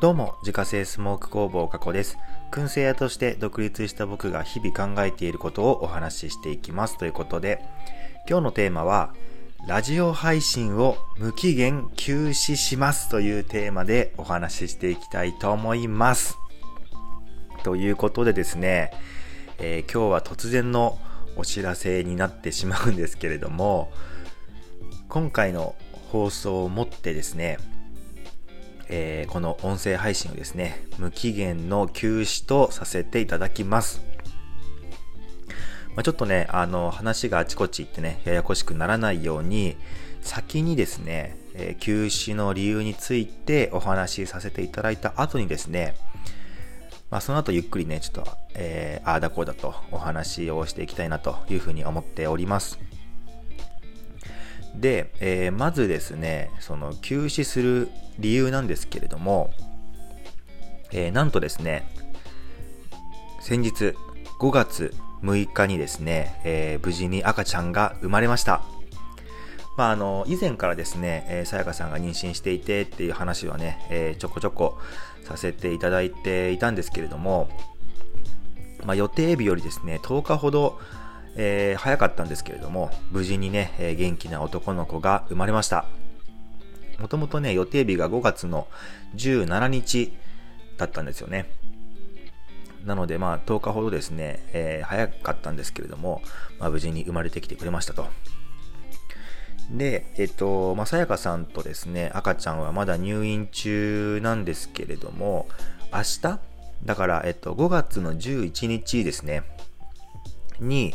どうも、自家製スモーク工房加古です。燻製屋として独立した僕が日々考えていることをお話ししていきます。ということで、今日のテーマは、ラジオ配信を無期限休止しますというテーマでお話ししていきたいと思います。ということでですね、えー、今日は突然のお知らせになってしまうんですけれども、今回の放送をもってですね、えー、この音声配信をですね、無期限の休止とさせていただきます。まあ、ちょっとね、あの、話があちこち行ってね、ややこしくならないように、先にですね、えー、休止の理由についてお話しさせていただいた後にですね、まあ、その後ゆっくりね、ちょっと、えー、ああだこうだとお話をしていきたいなというふうに思っております。で、えー、まずですね、その休止する理由なんですけれども、えー、なんとですね、先日5月6日にですね、えー、無事に赤ちゃんが生まれました。まあ、あの、以前からですね、えー、さやかさんが妊娠していてっていう話はね、えー、ちょこちょこさせていただいていたんですけれども、まあ、予定日よりですね、10日ほどえー、早かったんですけれども、無事にね、えー、元気な男の子が生まれました。もともとね、予定日が5月の17日だったんですよね。なので、まあ、10日ほどですね、えー、早かったんですけれども、まあ、無事に生まれてきてくれましたと。で、えっと、まあ、さやかさんとですね、赤ちゃんはまだ入院中なんですけれども、明日？だから、えっと、5月の11日ですね、に、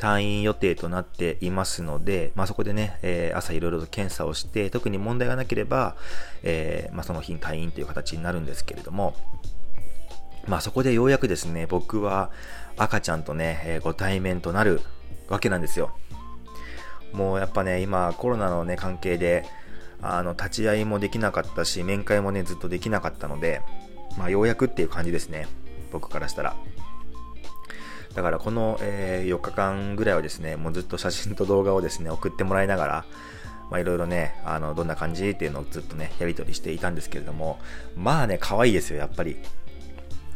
退院予定となっていますので、まあ、そこでね、えー、朝いろいろと検査をして、特に問題がなければ、えー、まあ、その日に退院という形になるんですけれども、まあ、そこでようやくですね、僕は赤ちゃんとね、えー、ご対面となるわけなんですよ。もうやっぱね、今コロナのね、関係で、あの、立ち会いもできなかったし、面会もね、ずっとできなかったので、まあ、ようやくっていう感じですね。僕からしたら。だからこの、えー、4日間ぐらいはですね、もうずっと写真と動画をですね、送ってもらいながら、まあいろいろね、あの、どんな感じっていうのをずっとね、やりとりしていたんですけれども、まあね、可愛いですよ、やっぱり。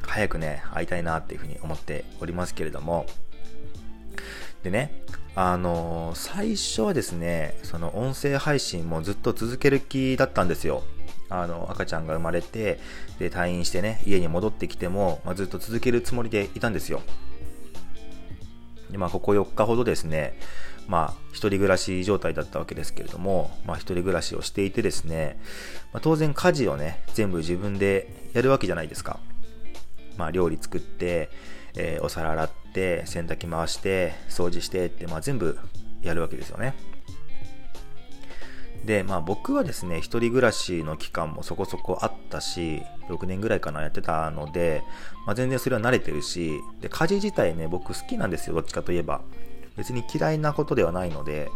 早くね、会いたいなっていうふうに思っておりますけれども、でね、あのー、最初はですね、その音声配信もずっと続ける気だったんですよ。あの、赤ちゃんが生まれて、で、退院してね、家に戻ってきても、まあ、ずっと続けるつもりでいたんですよ。で、まあ、ここ4日ほどですね、まあ、一人暮らし状態だったわけですけれども、まあ、一人暮らしをしていてですね、まあ、当然家事をね、全部自分でやるわけじゃないですか。まあ、料理作って、えー、お皿洗って、洗濯機回して、掃除してって、まあ、全部やるわけですよね。で、まあ僕はですね、一人暮らしの期間もそこそこあったし、6年ぐらいかなやってたので、まあ全然それは慣れてるし、で、家事自体ね、僕好きなんですよ、どっちかといえば。別に嫌いなことではないので、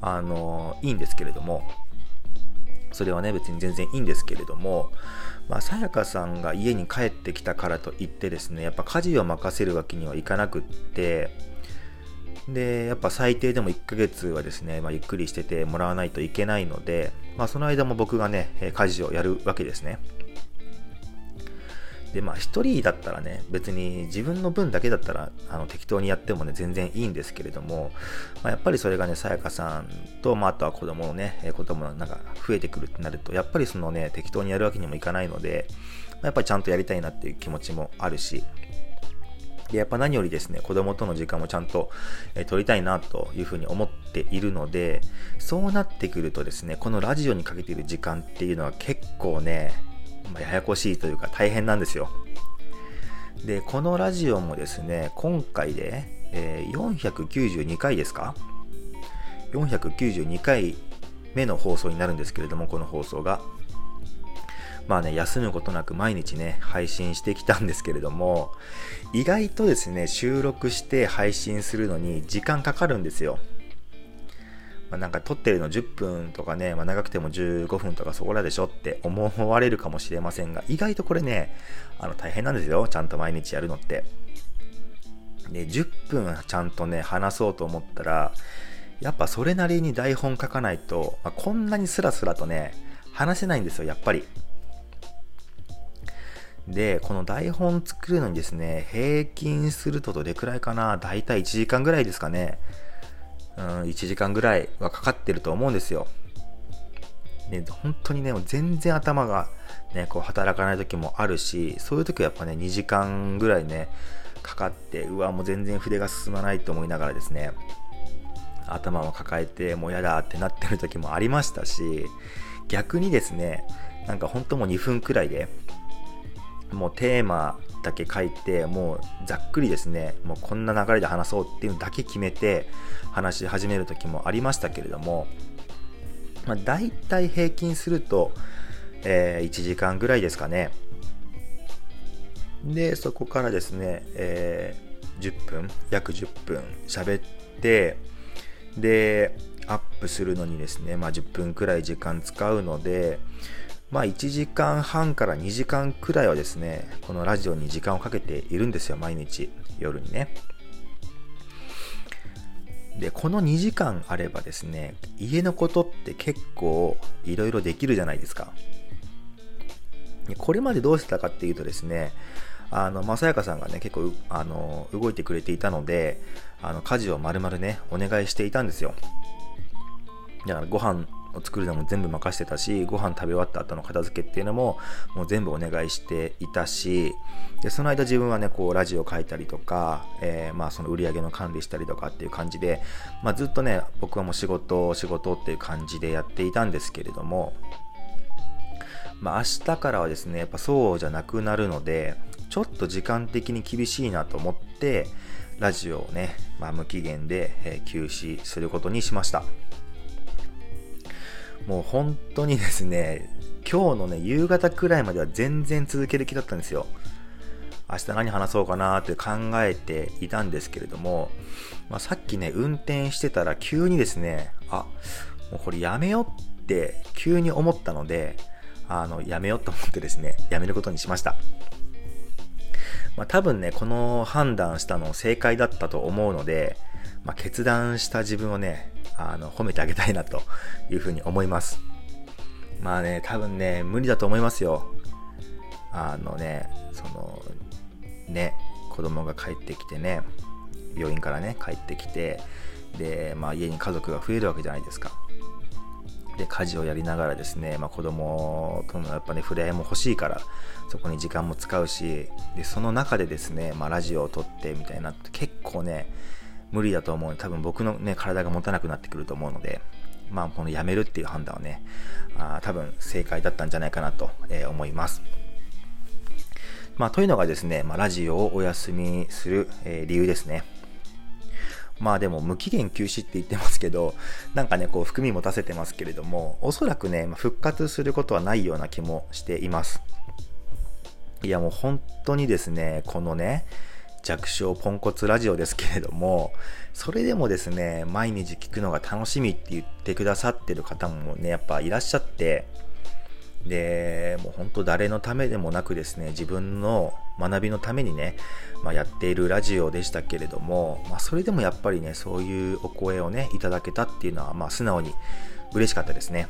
あの、いいんですけれども、それはね、別に全然いいんですけれども、まあ、さやかさんが家に帰ってきたからといってですね、やっぱ家事を任せるわけにはいかなくって、で、やっぱ最低でも1ヶ月はですね、まあ、ゆっくりしててもらわないといけないので、まあ、その間も僕がね、家事をやるわけですね。で、まあ、一人だったらね、別に自分の分だけだったら、あの、適当にやってもね、全然いいんですけれども、まあ、やっぱりそれがね、さやかさんと、まあ、あとは子供のね、子供のなんか増えてくるってなると、やっぱりそのね、適当にやるわけにもいかないので、まやっぱりちゃんとやりたいなっていう気持ちもあるし、で、やっぱ何よりですね、子供との時間もちゃんと、えー、取りたいなというふうに思っているので、そうなってくるとですね、このラジオにかけている時間っていうのは結構ね、まあ、ややこしいというか大変なんですよ。で、このラジオもですね、今回で、えー、492回ですか ?492 回目の放送になるんですけれども、この放送が。まあね、休むことなく毎日ね、配信してきたんですけれども、意外とですね、収録して配信するのに時間かかるんですよ。まあ、なんか撮ってるの10分とかね、まあ、長くても15分とかそこらでしょって思われるかもしれませんが、意外とこれね、あの大変なんですよ。ちゃんと毎日やるのって。で、10分ちゃんとね、話そうと思ったら、やっぱそれなりに台本書かないと、まあ、こんなにスラスラとね、話せないんですよ、やっぱり。で、この台本作るのにですね、平均するとどれくらいかな？だいたい1時間ぐらいですかね。うん、1時間ぐらいはかかってると思うんですよ。ね、本当にね、全然頭がね、こう働かない時もあるし、そういう時はやっぱね、2時間ぐらいね、かかって、うわ、もう全然筆が進まないと思いながらですね、頭を抱えて、もうやだってなってる時もありましたし、逆にですね、なんか本当もう2分くらいで、もうテーマだけ書いて、もうざっくりですね、もうこんな流れで話そうっていうのだけ決めて話し始める時もありましたけれども、まあ、大体平均すると、えー、1時間ぐらいですかね。で、そこからですね、えー、10分、約10分喋って、で、アップするのにですね、まあ、10分くらい時間使うので、まあ、1時間半から2時間くらいはですね、このラジオに時間をかけているんですよ、毎日、夜にね。で、この2時間あればですね、家のことって結構いろいろできるじゃないですか。これまでどうしてたかっていうとですね、あの、まさやかさんがね、結構、あの、動いてくれていたので、あの、家事を丸々ね、お願いしていたんですよ。だからご飯を作るのも全部任せてたし、ご飯食べ終わった後の片付けっていうのも、もう全部お願いしていたし、で、その間自分はね、こう、ラジオ書いたりとか、えー、まあ、その売り上げの管理したりとかっていう感じで、まあ、ずっとね、僕はもう仕事、仕事っていう感じでやっていたんですけれども、まあ、明日からはですね、やっぱそうじゃなくなるので、ちょっと時間的に厳しいなと思って、ラジオをね、まあ、無期限で、え休止することにしました。もう本当にですね、今日のね、夕方くらいまでは全然続ける気だったんですよ。明日何話そうかなって考えていたんですけれども、まあ、さっきね、運転してたら急にですね、あ、もうこれやめようって急に思ったので、あの、やめようと思ってですね、やめることにしました。まあ、多分ね、この判断したの正解だったと思うので、まあ、決断した自分をね、あの、褒めてあげたいなというふうに思います。まあね、多分ね、無理だと思いますよ。あのね、その、ね、子供が帰ってきてね、病院からね、帰ってきて、で、まあ家に家族が増えるわけじゃないですか。で、家事をやりながらですね、まあ子供とのやっぱね、触れ合いも欲しいから、そこに時間も使うし、で、その中でですね、まあラジオを撮ってみたいなって結構ね、無理だと思う多分僕のね、体が持たなくなってくると思うので、まあ、このやめるっていう判断はね、あ多分正解だったんじゃないかなと、えー、思います。まあ、というのがですね、まあ、ラジオをお休みする、えー、理由ですね。まあでも無期限休止って言ってますけど、なんかね、こう含み持たせてますけれども、おそらくね、復活することはないような気もしています。いやもう本当にですね、このね、弱小ポンコツラジオですけれども、それでもですね、毎日聞くのが楽しみって言ってくださってる方もね、やっぱいらっしゃって、で、もう本当誰のためでもなくですね、自分の学びのためにね、まあ、やっているラジオでしたけれども、まあ、それでもやっぱりね、そういうお声をね、いただけたっていうのは、まあ、素直に嬉しかったですね。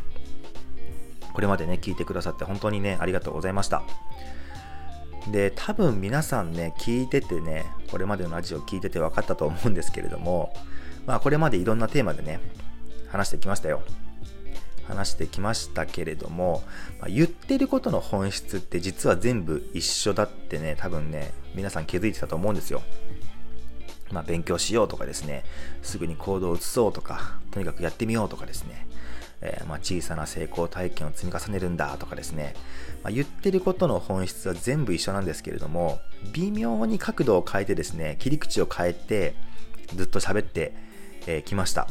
これまでね、聞いてくださって本当にね、ありがとうございました。で、多分皆さんね、聞いててね、これまでのラジオ聞いてて分かったと思うんですけれども、まあこれまでいろんなテーマでね、話してきましたよ。話してきましたけれども、まあ、言ってることの本質って実は全部一緒だってね、多分ね、皆さん気づいてたと思うんですよ。まあ、勉強しようとかですね、すぐに行動を移そうとか、とにかくやってみようとかですね、えー、まあ、小さな成功体験を積み重ねるんだとかですね、まあ、言ってることの本質は全部一緒なんですけれども、微妙に角度を変えてですね、切り口を変えて、ずっと喋ってき、えー、ました。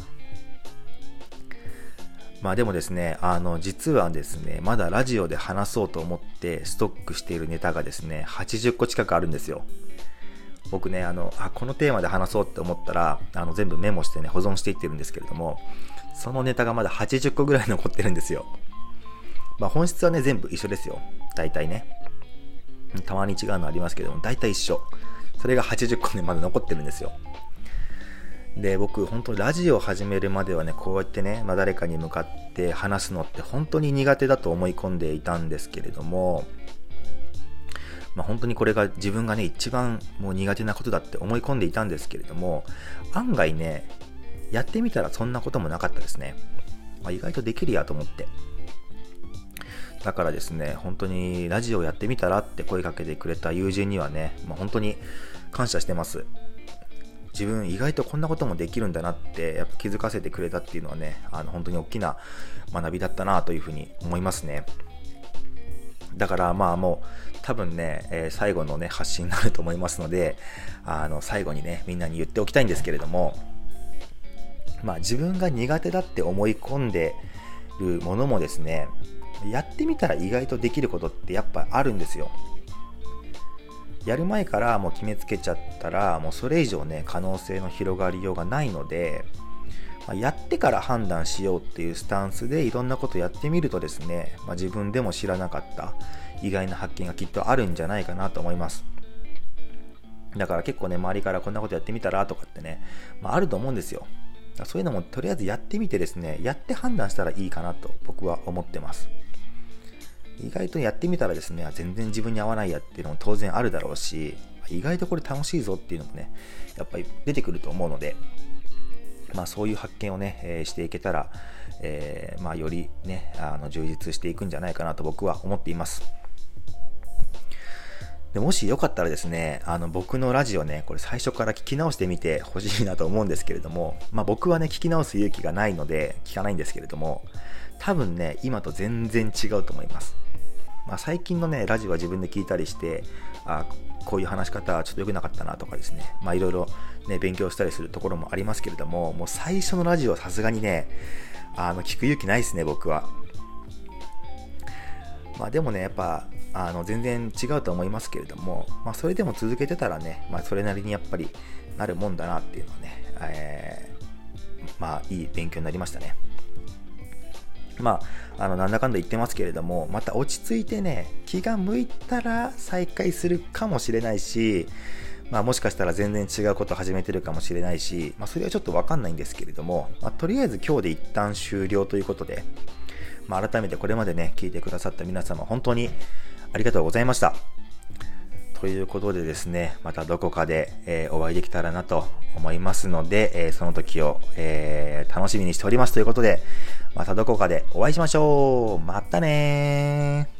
まあでもですね、あの、実はですね、まだラジオで話そうと思ってストックしているネタがですね、80個近くあるんですよ。僕ね、あの、あ、このテーマで話そうって思ったら、あの、全部メモしてね、保存していってるんですけれども、そのネタがまだ80個ぐらい残ってるんですよ。まあ本質はね、全部一緒ですよ。大体ね。たまに違うのありますけども、大体一緒。それが80個ね、まだ残ってるんですよ。で、僕、本当ラジオを始めるまではね、こうやってね、まあ、誰かに向かって話すのって本当に苦手だと思い込んでいたんですけれども、まあ、本当にこれが自分がね、一番もう苦手なことだって思い込んでいたんですけれども、案外ね、やってみたらそんなこともなかったですね。あ、意外とできるやと思って。だからですね、本当にラジオやってみたらって声かけてくれた友人にはね、まあ、本当に感謝してます。自分意外とこんなこともできるんだなってやっぱ気づかせてくれたっていうのはね、あの本当に大きな学びだったなというふうに思いますね。だからまあもう多分ね、えー、最後のね発信になると思いますので、あの最後にね、みんなに言っておきたいんですけれども、まあ自分が苦手だって思い込んでるものもですね、やってみたら意外とできることってやっぱあるんですよ。やる前からもう決めつけちゃったらもうそれ以上ね可能性の広がりようがないので、まあ、やってから判断しようっていうスタンスでいろんなことやってみるとですね、まあ、自分でも知らなかった意外な発見がきっとあるんじゃないかなと思いますだから結構ね周りからこんなことやってみたらとかってね、まあ、あると思うんですよそういうのもとりあえずやってみてですねやって判断したらいいかなと僕は思ってます意外とやってみたらですね、全然自分に合わないやっていうのも当然あるだろうし、意外とこれ楽しいぞっていうのもね、やっぱり出てくると思うので、まあそういう発見をね、えー、していけたら、えー、まあよりね、あの充実していくんじゃないかなと僕は思っています。でもしよかったらですね、あの僕のラジオね、これ最初から聞き直してみてほしいなと思うんですけれども、まあ僕はね、聞き直す勇気がないので聞かないんですけれども、多分ね、今と全然違うと思います。まあ、最近のね、ラジオは自分で聞いたりして、あこういう話し方ちょっと良くなかったなとかですね、まあいろいろね、勉強したりするところもありますけれども、もう最初のラジオはさすがにね、あの、聞く勇気ないですね、僕は。まあでもね、やっぱ、あの、全然違うと思いますけれども、まあそれでも続けてたらね、まあそれなりにやっぱりなるもんだなっていうのはね、えー、まあいい勉強になりましたね。まあ、あの、なんだかんだ言ってますけれども、また落ち着いてね、気が向いたら再開するかもしれないし、まあ、もしかしたら全然違うこと始めてるかもしれないし、まあ、それはちょっとわかんないんですけれども、まあ、とりあえず今日で一旦終了ということで、まあ、改めてこれまでね、聞いてくださった皆様、本当にありがとうございました。ということでですね、またどこかで、えー、お会いできたらなと思いますので、えー、その時を、えー、楽しみにしておりますということで、またどこかでお会いしましょうまたね